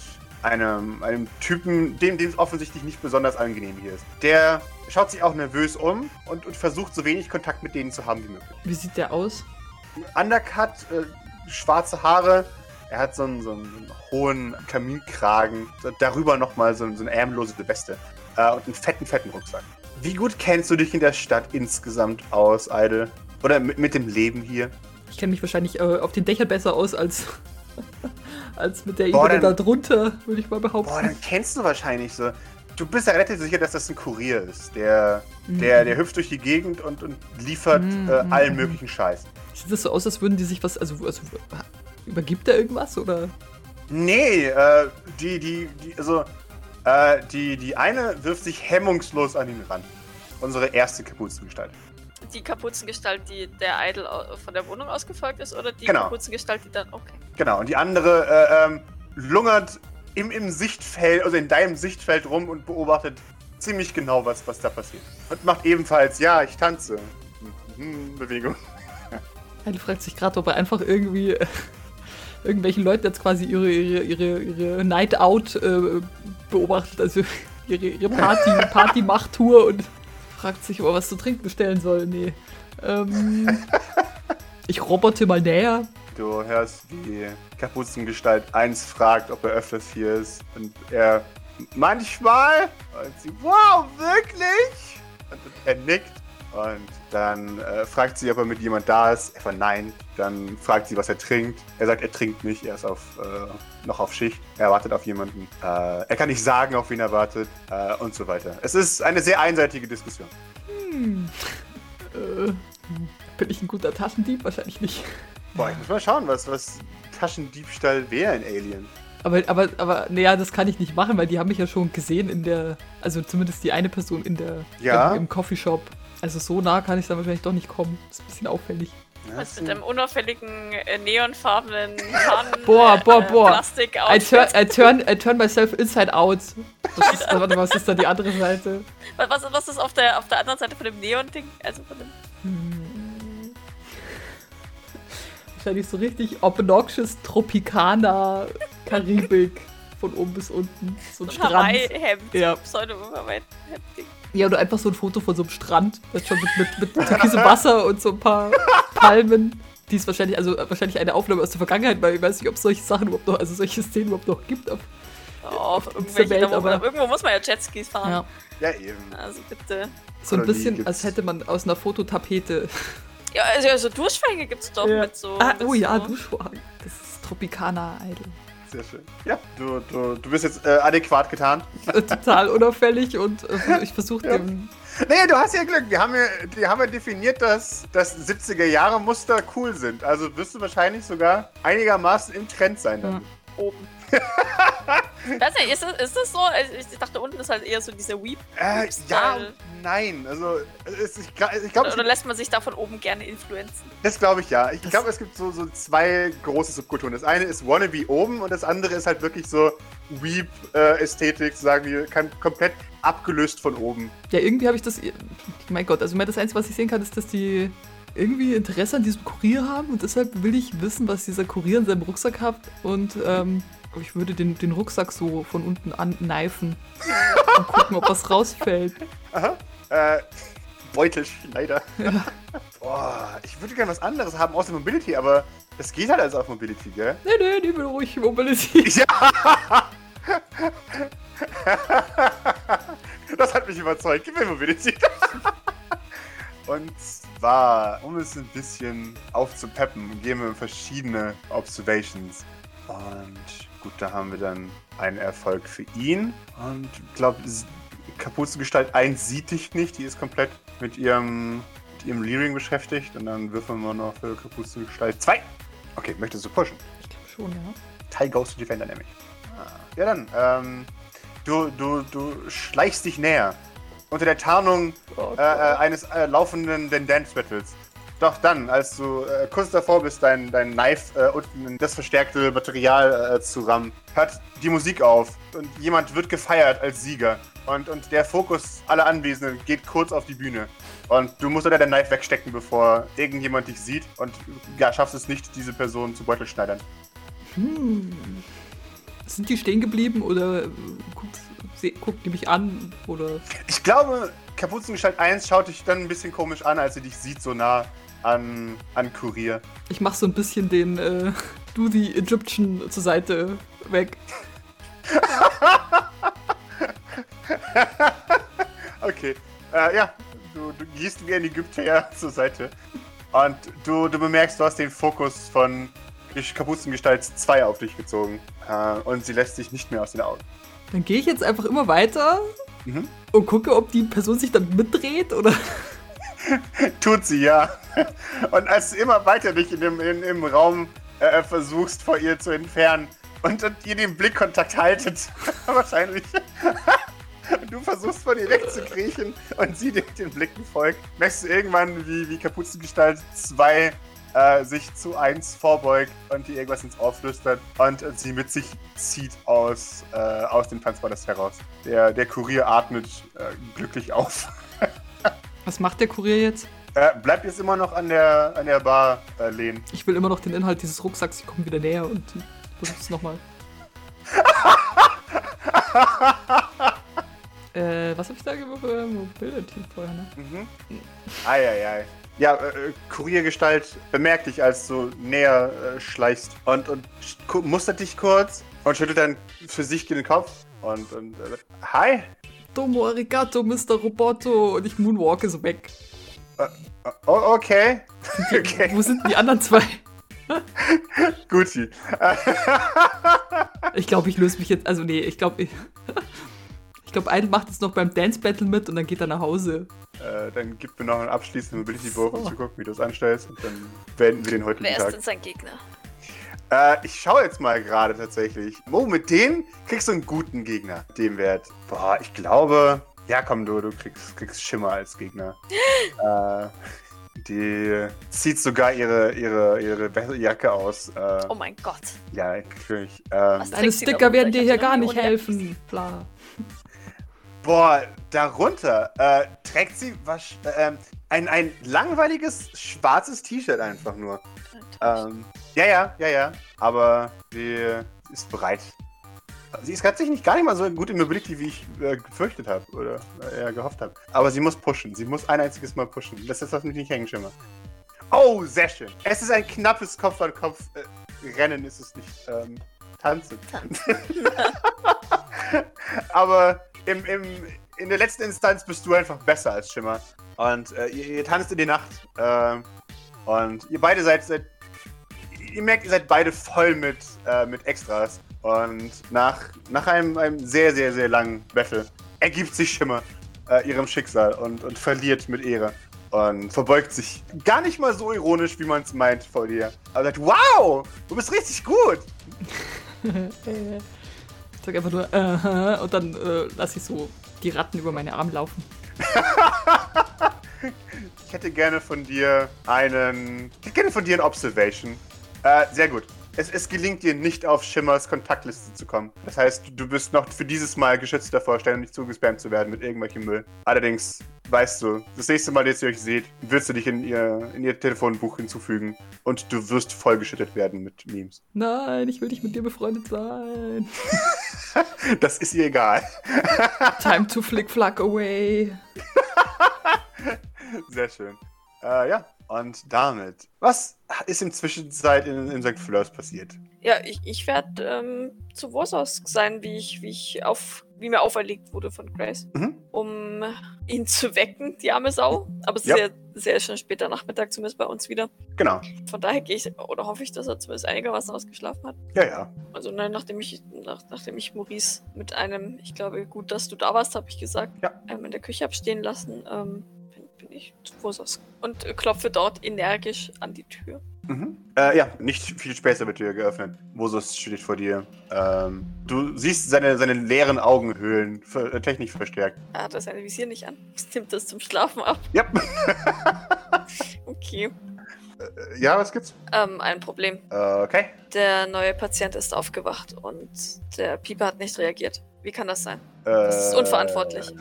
einem, einem Typen, dem, es offensichtlich nicht besonders angenehm hier ist. Der schaut sich auch nervös um und, und versucht so wenig Kontakt mit denen zu haben wie möglich. Wie sieht der aus? Undercut, äh, schwarze Haare. Er hat so einen, so einen, hohen Kaminkragen. Darüber nochmal so, so eine ärmellose Weste. Äh, und einen fetten, fetten Rucksack. Wie gut kennst du dich in der Stadt insgesamt aus, Eide? Oder mit, mit dem Leben hier? Ich kenne mich wahrscheinlich äh, auf den Dächern besser aus als, als mit der Boah, Ebene da dann- drunter, würde ich mal behaupten. Boah, dann kennst du wahrscheinlich so. Du bist ja relativ sicher, dass das ein Kurier ist. Der, der, der hüpft durch die Gegend und, und liefert Mhm, äh, mhm, allen mhm. möglichen Scheiß. Sieht das so aus, als würden die sich was. Also, also übergibt er irgendwas? Oder? Nee, äh, die, die, die, also, äh, die, die eine wirft sich hemmungslos an ihn ran. Unsere erste Kapuzengestalt. Die Kapuzengestalt, die der Idol von der Wohnung aus gefolgt ist, oder die Genau. Kapuzengestalt, die dann. Okay. Genau, und die andere äh, ähm, lungert im, im Sichtfeld, also in deinem Sichtfeld rum und beobachtet ziemlich genau, was, was da passiert. Und macht ebenfalls, ja, ich tanze. Mhm, Bewegung. Heil fragt sich gerade, ob er einfach irgendwie äh, irgendwelchen Leuten jetzt quasi ihre, ihre, ihre, ihre Night Out äh, beobachtet, also ihre, ihre Party, Party-Macht-Tour und fragt sich, ob er was zu trinken bestellen soll. Nee. Ähm, ich robote mal näher. Du hörst, wie Kapuzengestalt 1 fragt, ob er öfters hier ist. Und er manchmal. Und sie, wow, wirklich? Und er nickt. Und dann äh, fragt sie, ob er mit jemand da ist. Er verneint. Dann fragt sie, was er trinkt. Er sagt, er trinkt nicht. Er ist auf, äh, noch auf Schicht. Er wartet auf jemanden. Äh, er kann nicht sagen, auf wen er wartet. Äh, und so weiter. Es ist eine sehr einseitige Diskussion. Hm. Äh, bin ich ein guter Taschendieb? Wahrscheinlich nicht. Boah, ich muss mal schauen, was, was Taschendiebstahl wäre in Alien. Aber, aber, aber, naja, das kann ich nicht machen, weil die haben mich ja schon gesehen in der, also zumindest die eine Person in der, Ja. im, im Coffeeshop. Also so nah kann ich dann wahrscheinlich doch nicht kommen. Das ist ein bisschen auffällig. Was das mit dem unauffälligen, äh, neonfarbenen Tarn, Boah, boah, boah. Plastik I turn, I, turn, I turn myself inside out. Das ist, warte, was ist da die andere Seite? Was, was, was ist auf der, auf der anderen Seite von dem Neon-Ding? Also von dem. Hm. Wahrscheinlich so richtig obnoxious Tropicana Karibik von oben bis unten. So ein So ein Strand. Hawaii-Hemd. Ja. Ja, oder einfach so ein Foto von so einem Strand. Das schon mit, mit, mit türkisem Wasser und so ein paar Palmen. Die ist wahrscheinlich, also wahrscheinlich eine Aufnahme aus der Vergangenheit, weil ich weiß nicht, ob es solche Sachen überhaupt noch, also solche Szenen überhaupt noch gibt. Auf, Oh, auf irgendwelche, Welt, da, wo, aber- irgendwo muss man ja Jetskis fahren. ja. Ja, eben. Also bitte. So ein bisschen, als hätte man aus einer Fototapete. Ja, also, also Duschfänge gibt's doch Ja. mit so. ah, mit oh ja, so. Duschvorhang. Das ist Tropicana Idol. Sehr schön. Ja, du, du, du bist jetzt äh, adäquat getan. Total unauffällig und äh, ich versuche Ja. dem. Nee, du hast ja Glück. Wir haben ja, wir haben ja definiert, dass, dass 70er-Jahre-Muster cool sind. Also wirst du wahrscheinlich sogar einigermaßen im Trend sein. Dann. Ja. oben. Weiß nicht, ist das, ist das so? Also Ich dachte, unten ist halt eher so dieser Weep. Äh, ja und nein. Also, es, ich, ich glaube, Oder lässt man sich da von oben gerne influenzen? das glaube ich ja. Ich glaube, es gibt so, so zwei große Subkulturen. Das eine ist Wannabe oben und das andere ist halt wirklich so Weep-Ästhetik, sagen wir, kann komplett abgelöst von oben. Ja, irgendwie habe ich das. Mein Gott, also mir das Einzige, was ich sehen kann, ist, dass die irgendwie Interesse an diesem Kurier haben und deshalb will ich wissen, was dieser Kurier in seinem Rucksack hat und ähm, ich würde den, den Rucksack so von unten anneifen und gucken, ob was rausfällt. Aha. Äh, Beutelschneider. Ja. Boah, ich würde gerne was anderes haben außer Mobility, aber das geht halt also auf Mobility, gell? Nee, nee, die will ruhig Mobility. Ja! das hat mich überzeugt. Gib mir Mobility. Und zwar, um es ein bisschen aufzupeppen, gehen wir in verschiedene Observations. Und gut, da haben wir dann einen Erfolg für ihn. Und ich glaube, Kapuzengestalt 1 sieht dich nicht. Die ist komplett mit ihrem, mit ihrem Leering beschäftigt. Und dann würfeln wir noch für Kapuzengestalt 2. Okay, möchtest du pushen? Ich glaube schon, ja. Teil Ghost to Defender nämlich. Ah, ja dann, ähm, du, du, du schleichst dich näher. Unter der Tarnung oh, äh, äh, eines äh, laufenden Dance Battles. Doch dann, als du äh, kurz davor bist, dein, dein Knife äh, unten in das verstärkte Material äh, zu rammen, hört die Musik auf und jemand wird gefeiert als Sieger. Und, und der Fokus aller Anwesenden geht kurz auf die Bühne. Und du musst oder dein Knife wegstecken, bevor irgendjemand dich sieht. Und ja, schaffst es nicht, diese Person zu Beutelschneidern. Hm. Sind die stehen geblieben oder guckt, guckt die mich an? Oder? Ich glaube, Kapuzengestalt 1 schaut dich dann ein bisschen komisch an, als sie dich sieht, so nah an, an Kurier. Ich mach so ein bisschen den äh, Do the Egyptian zur Seite weg. okay. Äh, ja, du, du gehst wie ein Ägypter zur Seite. Und du, du bemerkst, du hast den Fokus von Kapuzengestalt 2 auf dich gezogen. Äh, und sie lässt sich nicht mehr aus den Augen. Dann gehe ich jetzt einfach immer weiter mhm. und gucke, ob die Person sich dann mitdreht oder. Tut sie, ja. Und als du immer weiter dich in dem, in, im Raum äh, versuchst, vor ihr zu entfernen und, und ihr den Blickkontakt haltet, wahrscheinlich. du versuchst von ihr wegzukriechen und sie den, den Blicken folgt, merkst du irgendwann, wie, wie Kapuzengestalt 2 äh, sich zu eins vorbeugt und dir irgendwas ins Ohr flüstert und, und sie mit sich zieht aus, äh, aus dem Tanzballast heraus. Der, der Kurier atmet äh, glücklich auf. Was macht der Kurier jetzt? Er bleibt jetzt immer noch an der, an der Bar äh, lehnen. Ich will immer noch den Inhalt dieses Rucksacks. Ich komme wieder näher und versuche es nochmal. äh, was habe ich da gewürfelt? Mobility vorher, ne? Mhm. Eieiei. Ja, äh, Kuriergestalt bemerkt dich, als du näher äh, schleichst und, und mustert dich kurz und schüttelt dann für sich den Kopf und, und äh, Hi. Domo arigato, Mr. Roboto. Und ich moonwalke so weg. Uh, oh, okay. Die, okay. Wo sind die anderen zwei? Gucci. ich glaube, ich löse mich jetzt. Also, nee, ich glaube, ich, ich glaube, Idle macht jetzt noch beim Dance Battle mit und dann geht er nach Hause. Äh, dann gib mir noch einen abschließenden Mobility-Wurf, um zu gucken, wie du es anstellst. Und dann beenden wir den heutigen Wer Tag. Wer ist denn sein Gegner? Äh, ich schaue jetzt mal gerade tatsächlich. Mo, mit dem kriegst du einen guten Gegner. Dem Wert. Boah, ich glaube. Ja, komm, du, du kriegst, kriegst Schimmer als Gegner. äh, die zieht sogar ihre, ihre, ihre Jacke aus. Äh, oh mein Gott. Ja, natürlich. Ähm, Deine Sticker werden dir hier gar nicht helfen. Bla. Boah, darunter äh, trägt sie was, äh, ein, ein langweiliges schwarzes T-Shirt einfach nur. Ähm, ja, ja, ja, ja. Aber sie ist bereit. Sie ist tatsächlich gar nicht mal so gut in Mobility, wie ich äh, gefürchtet habe oder äh, gehofft habe. Aber sie muss pushen. Sie muss ein einziges Mal pushen. Das ist, was mich nicht hängen schimmer. Oh, sehr schön. Es ist ein knappes Kopf-an-Kopf-Rennen, ist es nicht. Ähm, tanzen. Tanzen. Aber im, im, in der letzten Instanz bist du einfach besser als Schimmer. Und äh, ihr, ihr, tanzt in die Nacht. Äh, und ihr beide seid, seid, Ihr merkt, ihr seid beide voll mit, äh, mit Extras. Und nach, nach einem, einem sehr, sehr, sehr langen Battle ergibt sich Schimmer äh, ihrem Schicksal und, und verliert mit Ehre. Und verbeugt sich gar nicht mal so ironisch, wie man es meint vor dir. Aber sagt, wow, du bist richtig gut. sag einfach nur, uh -huh, und dann äh, lasse ich so die Ratten über meine Arme laufen. ich hätte gerne von dir einen. Ich hätte gerne von dir ein Observation. Äh, sehr gut. Es, es, gelingt dir nicht auf Schimmers Kontaktliste zu kommen. Das heißt, du bist noch für dieses Mal geschützt davor, ständig zugespammt zu werden mit irgendwelchem Müll. Allerdings weißt du, das nächste Mal, dass ihr euch seht, wirst du dich in ihr, in ihr Telefonbuch hinzufügen und du wirst vollgeschüttet werden mit Memes. Nein, ich will nicht mit dir befreundet sein. Das ist ihr egal. Time to flick flack away. Sehr schön. Äh, ja, und damit, was ist in Zwischenzeit in, in St. Fleurs passiert? Ja, ich, ich werde ähm, zu Wursos sein, wie ich, wie ich auf, wie mir auferlegt wurde von Grace, Mhm. um ihn zu wecken, die arme Sau. Aber es Ja. ist, ja, ja schon später Nachmittag, zumindest bei uns wieder. Genau. Von daher gehe ich oder hoffe ich, dass er zumindest einigermaßen ausgeschlafen hat. Ja, ja. Also nein, nachdem ich, nach, nachdem ich Maurice mit einem, ich glaube, gut, dass du da warst, habe ich gesagt, Ja. ähm, in der Küche abstehen lassen, ähm, bin, bin ich zu Wursos und äh, klopfe dort energisch an die Tür. Mhm. Äh, ja, nicht viel später wird dir geöffnet. Mosus steht vor dir. Ähm, du siehst seine, seine leeren Augenhöhlen, äh, technisch verstärkt. Er hat das seine Visier nicht an. Nimmt das zum Schlafen ab. Ja. Okay. Äh, ja, was gibt's? Ähm, ein Problem. Äh, okay. Der neue Patient ist aufgewacht und der Pieper hat nicht reagiert. Wie kann das sein? Das ist unverantwortlich.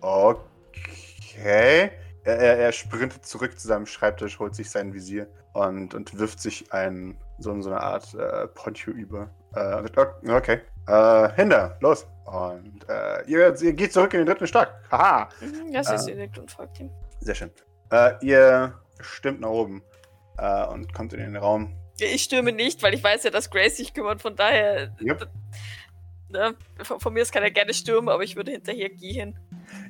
Okay. Er, er, er sprintet zurück zu seinem Schreibtisch, holt sich sein Visier und, und wirft sich ein, so, so eine Art äh, Poncho über. Äh, und sagt, "Oh, okay. Äh, Hinder, los. Und äh, ihr, ihr geht zurück in den dritten Stock. Haha. Mhm, Ja, sie Ah. ist nickt und folgt ihm. Sehr schön. Äh, ihr stimmt nach oben äh, und kommt in den Raum. Ich stürme nicht, weil ich weiß ja, dass Grace sich kümmert. Von daher, Yep. Ne, von, von mir aus kann er gerne stürmen, aber ich würde hinterher gehen.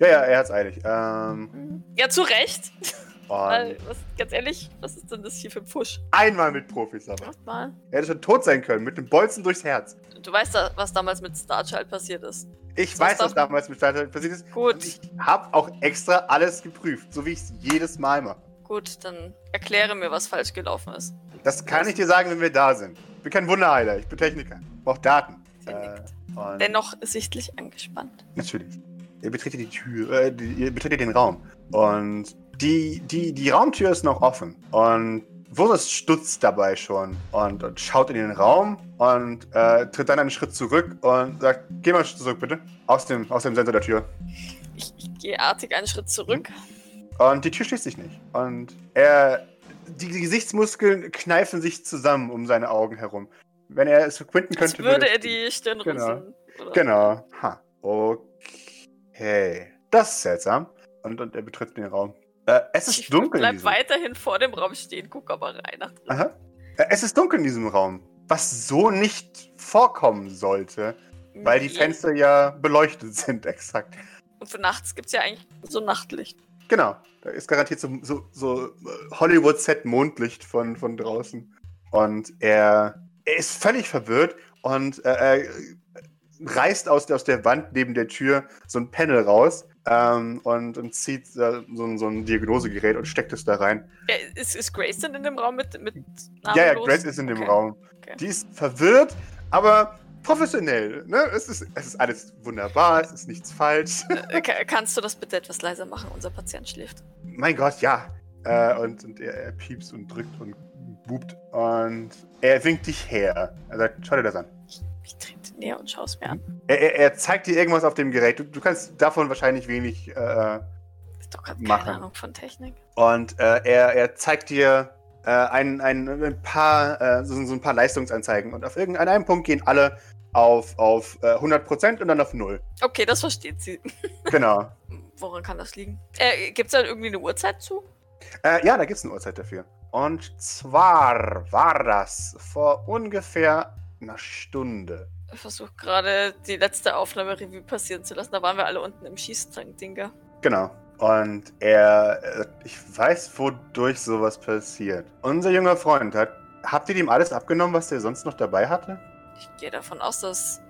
Ja, ja, er hat's eilig. Ähm, Mhm. Ja, zu Recht. Weil, und was, ganz ehrlich, was ist denn das hier für ein Pfusch? einmal mit Profis aber. Mal. Er hätte schon tot sein können, mit dem Bolzen durchs Herz. Du weißt, was damals mit Starchild passiert ist. Ich Was weiß, was damals mit Starter passiert ist. Gut. Und ich habe auch extra alles geprüft, so wie ich es jedes Mal mache. Gut, dann erkläre mir, was falsch gelaufen ist. Das kann ich dir sagen, wenn wir da sind. Ich bin kein Wunderheiler, ich bin Techniker. Ich brauche Daten. Nickt. Und Dennoch sichtlich angespannt. Natürlich. Ihr betretet die Tür, äh, die, ihr betretet den Raum. Und die, die, die Raumtür ist noch offen. Und Wurst stutzt dabei schon und, und schaut in den Raum und äh, tritt dann einen Schritt zurück und sagt, geh mal zurück, bitte. Aus dem, aus dem Sensor der Tür. Ich, ich gehe artig einen Schritt zurück. Und die Tür schließt sich nicht. Und er. Die Gesichtsmuskeln kneifen sich zusammen um seine Augen herum. Wenn er es Als könnte. würde es er die Stirn Genau. Oder? Genau. Ha. Okay. Das ist seltsam. Und, und er betritt den Raum. Äh, es ist Ich dunkel. in bleib weiterhin vor dem Raum stehen, guck aber rein nach drin. Aha. Äh, es ist dunkel in diesem Raum. Was so nicht vorkommen sollte, weil die Nee. Fenster ja beleuchtet sind, exakt. Und für nachts gibt es ja eigentlich so Nachtlicht. Genau. Da ist garantiert so, so, so äh, Hollywood-Set-Mondlicht von, von draußen. Und er, er ist völlig verwirrt und äh, reißt aus, der- aus der Wand neben der Tür so ein Panel raus ähm, und, und zieht äh, so, ein- so ein Diagnosegerät und steckt es da rein. Ja, ist, ist Grace denn in dem Raum mit, mit Ja, ja, namenlos? Grace ist in dem Okay. Raum. Okay. Die ist verwirrt, aber professionell. Ne? Es, ist, es ist alles wunderbar, es ist nichts falsch. Äh, ka- kannst du das bitte etwas leiser machen? Unser Patient schläft. mein Gott, ja. Äh, und und er, er piepst und drückt und bubt. Und er winkt dich her. Er sagt, schau dir das an. Ich trete näher und schaue es mir an. Er, er, er zeigt dir irgendwas auf dem Gerät. Du, du kannst davon wahrscheinlich wenig. Äh, Ist doch Machen. keine Ahnung von Technik. und äh, er, er zeigt dir äh, ein, ein, ein paar, äh, so, so ein paar Leistungsanzeigen. Und auf irgendeinem einem Punkt gehen alle auf, auf äh, 100% und dann auf 0. Okay, das versteht sie. Genau. Woran kann das liegen? Äh, Gibt es da irgendwie eine Uhrzeit zu? Äh, ja, da gibt es eine Uhrzeit dafür. Und zwar war das vor ungefähr einer Stunde. Ich versuche gerade die letzte Aufnahme Revue passieren zu lassen. Da waren wir alle unten im Schießtrank-Dinger. Genau. Und er, äh, ich weiß, wodurch sowas passiert. Unser junger Freund hat, habt ihr ihm alles abgenommen, was der sonst noch dabei hatte? Ich gehe davon aus, dass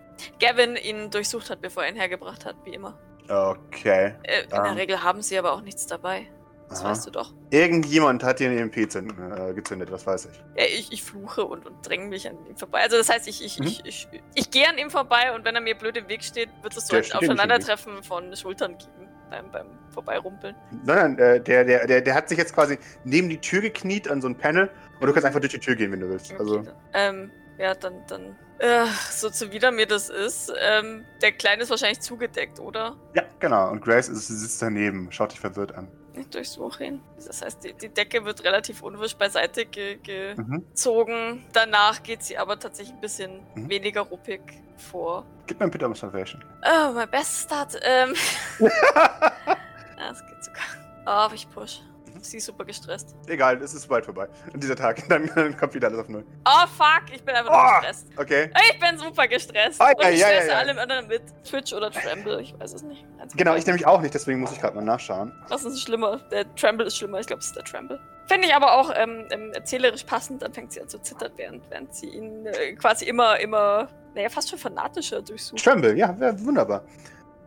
Gavin ihn durchsucht hat, bevor er ihn hergebracht hat, wie immer. Okay. Äh, in Ähm. der Regel haben sie aber auch nichts dabei. Das Aha. weißt du doch. Irgendjemand hat hier einen EMP äh, gezündet, das weiß ich. Ja, ich, ich fluche und, und dränge mich an ihm vorbei. Also das heißt, ich, ich, Mhm. ich, ich, ich gehe an ihm vorbei und wenn er mir blöd im Weg steht, wird es so ein Aufeinandertreffen von Schultern geben beim, beim Vorbeirumpeln. Nein, nein, äh, der, der, der, der hat sich jetzt quasi neben die Tür gekniet an so ein Panel und du kannst einfach durch die Tür gehen, wenn du willst. Okay, Also, dann. ähm, Ja, dann, dann. Äh, so zuwider mir das ist, ähm, der Kleine ist wahrscheinlich zugedeckt, oder? Ja, genau. Und Grace ist, sitzt daneben, schaut dich verwirrt an. Durchsuche ihn. Das heißt, die, die Decke wird relativ unwirsch beiseite ge Mhm. gezogen. Danach geht sie aber tatsächlich ein bisschen Mhm. weniger ruppig vor. Gib mir bitte Observation. Oh, mein bestes Start. Ähm. ja, es geht sogar. Oh, aber ich push. Mhm. Sie ist super gestresst. Egal, es ist bald vorbei. Und dieser Tag, dann, dann kommt wieder alles auf Null. Oh, fuck, ich bin einfach nur Oh! gestresst. Okay. Ich bin super gestresst. Und ja, ich ja, ja, stresse ja. alle anderen mit. Twitch oder Tremble, ich weiß es nicht. Von Genau, ich nämlich auch nicht, deswegen muss ich gerade mal nachschauen. Was ist schlimmer? Der Tremble ist schlimmer. Ich glaube, es ist der Tremble. Finde ich aber auch ähm, ähm, erzählerisch passend. Dann fängt sie an zu zittern, während, während sie ihn äh, quasi immer, immer, naja, fast schon fanatischer durchsucht. Tremble, ja, wunderbar.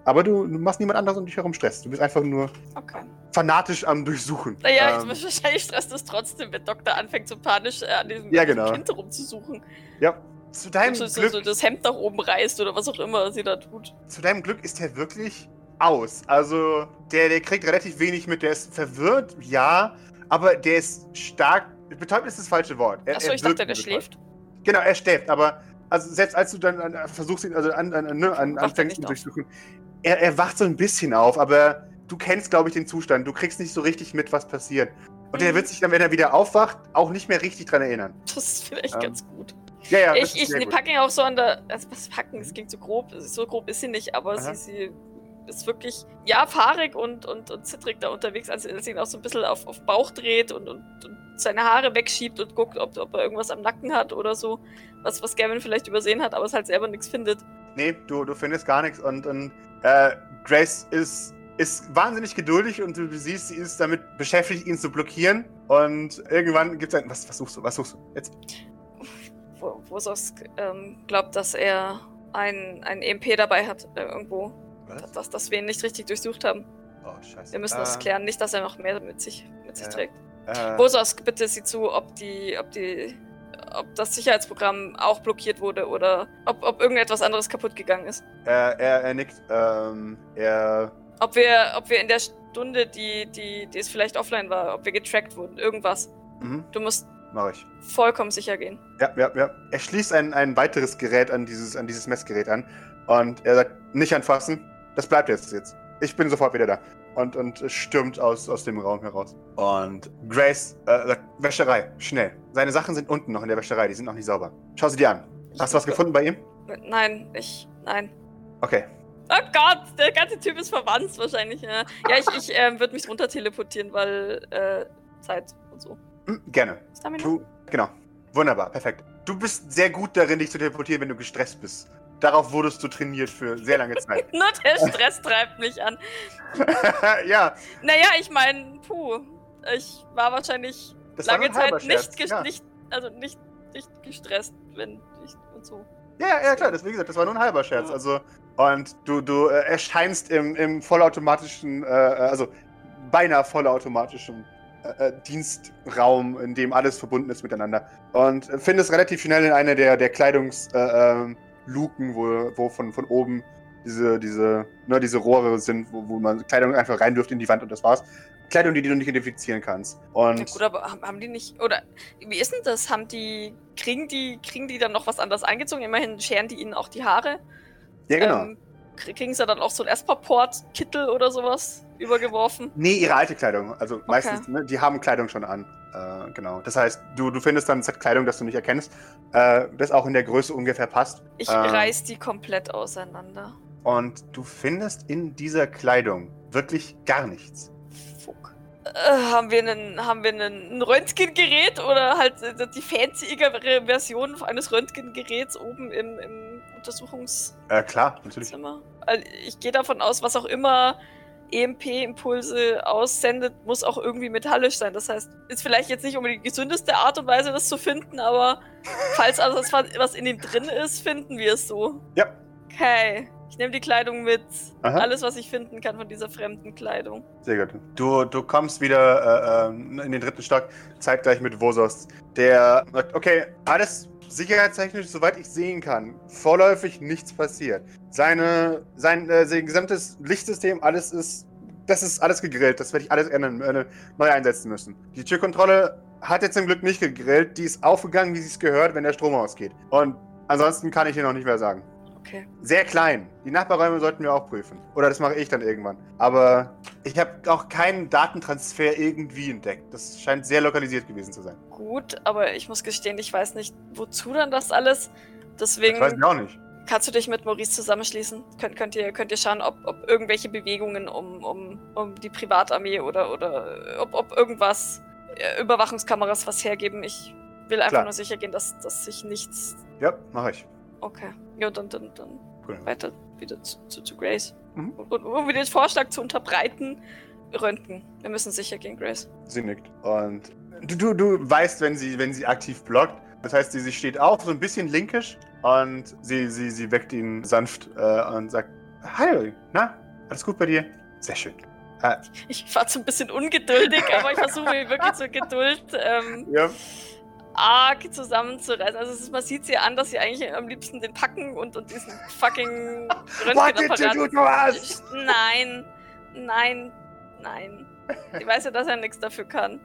Aber du, du machst niemand anderes um dich herum Stress. Du bist einfach nur Okay. fanatisch am Durchsuchen. Naja, Ähm, ich, wahrscheinlich stresst es trotzdem, wenn Doktor anfängt, so panisch äh, an diesem, Ja, genau. Kind rumzusuchen. ja. Zu deinem, so, so, Glück, so das Hemd nach oben reißt oder was auch immer sie da tut. zu deinem Glück ist er wirklich aus. Also, der, der kriegt relativ wenig mit. Der ist verwirrt, ja, aber der ist stark. Betäubt ist das falsche Wort. Er, Achso, ich dachte, der betäubt. schläft. Genau, er schläft, aber also selbst als du dann an, versuchst ihn, also an, an, ne, an, anfängst auf. durchsuchen, er, er wacht so ein bisschen auf, aber du kennst, glaube ich, den Zustand. Du kriegst nicht so richtig mit, was passiert. Und er Mhm. wird sich dann, wenn er wieder aufwacht, auch nicht mehr richtig dran erinnern. Das ist vielleicht Ähm, ganz gut. Ja, ja, ich ich packe ihn auch so an der. Also, was packen? Es klingt so grob. So grob ist sie nicht, aber Aha. sie, sie ist wirklich, ja, fahrig und, und, und zittrig da unterwegs, als sie ihn auch so ein bisschen auf, auf Bauch dreht und, und, und seine Haare wegschiebt und guckt, ob, ob er irgendwas am Nacken hat oder so. Was, was Gavin vielleicht übersehen hat, aber es halt selber nichts findet. Nee, du, du findest gar nichts und, und äh, Grace ist, ist wahnsinnig geduldig und du siehst, sie ist damit beschäftigt, ihn zu blockieren. Und irgendwann gibt es ein. Was, was suchst du? Was suchst du? Jetzt. Wo, Wososk ähm, glaubt, dass er ein, ein EMP dabei hat, äh, irgendwo. Dass, dass wir ihn nicht richtig durchsucht haben. Oh, scheiße. Wir müssen das Äh, klären, nicht, dass er noch mehr mit sich, mit sich trägt. Äh, Bososk, bitte sieh zu, ob die, ob die, ob das Sicherheitsprogramm auch blockiert wurde oder ob, ob irgendetwas anderes kaputt gegangen ist. er, er, er nickt. Ähm, er. Ob wir, ob wir in der Stunde, die, die, die es vielleicht offline war, ob wir getrackt wurden, irgendwas. Mhm, Du musst mach ich. vollkommen sicher gehen. Ja, ja, ja. Er schließt ein, ein weiteres Gerät an dieses, an dieses Messgerät an. Und er sagt, nicht anfassen. Das bleibt jetzt jetzt. Ich bin sofort wieder da. Und, und stürmt aus, aus dem Raum heraus. Und Grace äh, sagt, Wäscherei, schnell. Seine Sachen sind unten noch in der Wäscherei, die sind noch nicht sauber. Schau sie dir an. Hast du was gefunden bei ihm? Nein, ich, nein. Okay. Oh Gott, der ganze Typ ist verwandt wahrscheinlich. Ja, ja ich, ich ähm, würde mich runter teleportieren, weil äh, Zeit und so. Hm, gerne. Stamina? Du, genau. Wunderbar, perfekt. Du bist sehr gut darin, dich zu teleportieren, wenn du gestresst bist. Darauf wurdest du trainiert für sehr lange Zeit. Nur der Stress treibt mich an. ja, Naja, ich meine, puh. Ich war wahrscheinlich das war lange halber Zeit nicht, Ja. nicht, also nicht, nicht gestresst, wenn ich und so. Ja, ja, ja, klar, das, wie gesagt, das war nur ein halber Scherz. Also, und du, du äh, erscheinst im, im vollautomatischen, äh, also beinahe vollautomatischen äh, äh, Dienstraum, in dem alles verbunden ist miteinander. Und findest relativ schnell in eine der, der Kleidungsluken, äh, ähm, Luken, wo, wo von, von oben diese, diese, ne, diese Rohre sind, wo, wo man Kleidung einfach rein dürft in die Wand und das war's. Kleidung, die du nicht identifizieren kannst. Und Ja gut, aber haben, die nicht, oder wie ist denn das? Haben die, kriegen die, kriegen die dann noch was anderes angezogen? Immerhin scheren die ihnen auch die Haare. ja, genau. Ähm, kriegen sie dann auch so einen Espaport-Kittel oder sowas übergeworfen? Nee, ihre alte Kleidung. Also meistens, ne, die haben Kleidung schon an. Äh, genau. Das heißt, du, du findest dann ein Kleidung, das du nicht erkennst, äh, das auch in der Größe ungefähr passt. Ich Ähm. reiß die komplett auseinander. Und du findest in dieser Kleidung wirklich gar nichts. Fuck. Äh, haben wir einen, haben wir einen, ein Röntgengerät oder halt äh, die fancyigere Version eines Röntgengeräts oben im, im Untersuchungszimmer? Äh, klar, natürlich. Also ich gehe davon aus, was auch immer EMP-Impulse aussendet, muss auch irgendwie metallisch sein. Das heißt, ist vielleicht jetzt nicht unbedingt die gesündeste Art und Weise, das zu finden, aber falls also das, was in ihm drin ist, finden wir es so. Ja. Okay. Ich nehme die Kleidung mit. Aha. Alles, was ich finden kann von dieser fremden Kleidung. Sehr gut. Du, du kommst wieder äh, ähm, in den dritten Stock, zeitgleich mit Vosos. Der sagt, okay, alles sicherheitstechnisch, soweit ich sehen kann, vorläufig nichts passiert. Seine, sein, äh, sein gesamtes Lichtsystem, alles ist, das ist alles gegrillt. Das werde ich alles ändern, äh, neu einsetzen müssen. Die Türkontrolle hat jetzt zum Glück nicht gegrillt. Die ist aufgegangen, wie sie es gehört, wenn der Strom ausgeht. Und ansonsten kann ich dir noch nicht mehr sagen. Okay. Sehr klein. Die Nachbarräume sollten wir auch prüfen. Oder das mache ich dann irgendwann. Aber ich habe auch keinen Datentransfer irgendwie entdeckt. Das scheint sehr lokalisiert gewesen zu sein. Gut, aber ich muss gestehen, ich weiß nicht, wozu dann das alles. Deswegen Das weiß ich auch nicht. kannst du dich mit Maurice zusammenschließen. Könnt, könnt, ihr, könnt ihr schauen, ob, ob irgendwelche Bewegungen um, um, um die Privatarmee oder, oder ob, ob irgendwas, äh, Überwachungskameras was hergeben. Ich will einfach Klar. nur sicher gehen, dass, dass sich nichts. Ja, mache ich. Okay. Ja, dann, dann, dann Cool. weiter wieder zu, zu, zu Grace. Mhm. Und, um den Vorschlag zu unterbreiten, Röntgen. Wir müssen sicher gehen, Grace. Sie nickt. Und du, du, du weißt, wenn sie, wenn sie aktiv blockt. Das heißt, sie, sie steht auf, so ein bisschen linkisch. Und sie, sie, sie weckt ihn sanft äh, und sagt: Hi, na, alles gut bei dir? Sehr schön. Äh, Ich war so ein bisschen ungeduldig, aber ich versuche mich wirklich zur Geduld ähm, ja. Arg zusammenzureißen. Also ist, man sieht sie an, dass sie eigentlich am liebsten den packen und, und diesen fucking What do to us? Nein, nein, nein. Ich weiß ja, dass er nichts dafür kann.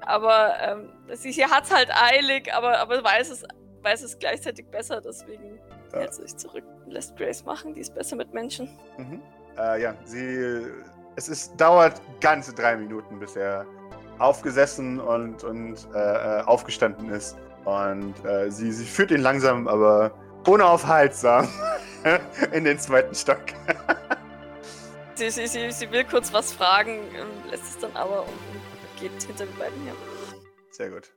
Aber ähm, sie, sie hat es halt eilig, aber, aber weiß, es, weiß es gleichzeitig besser. Deswegen Ja. hält sie sich zurück und lässt Grace machen. Die ist besser mit Menschen. Mhm. Äh, ja, sie. Es ist, dauert ganze drei Minuten, bis er aufgesessen und, und äh, äh, aufgestanden ist. Und äh, sie, sie führt ihn langsam, aber unaufhaltsam in den zweiten Stock. Sie, sie, sie, sie will kurz was fragen, ähm, lässt es dann aber und, und geht hinter den beiden her. Sehr gut.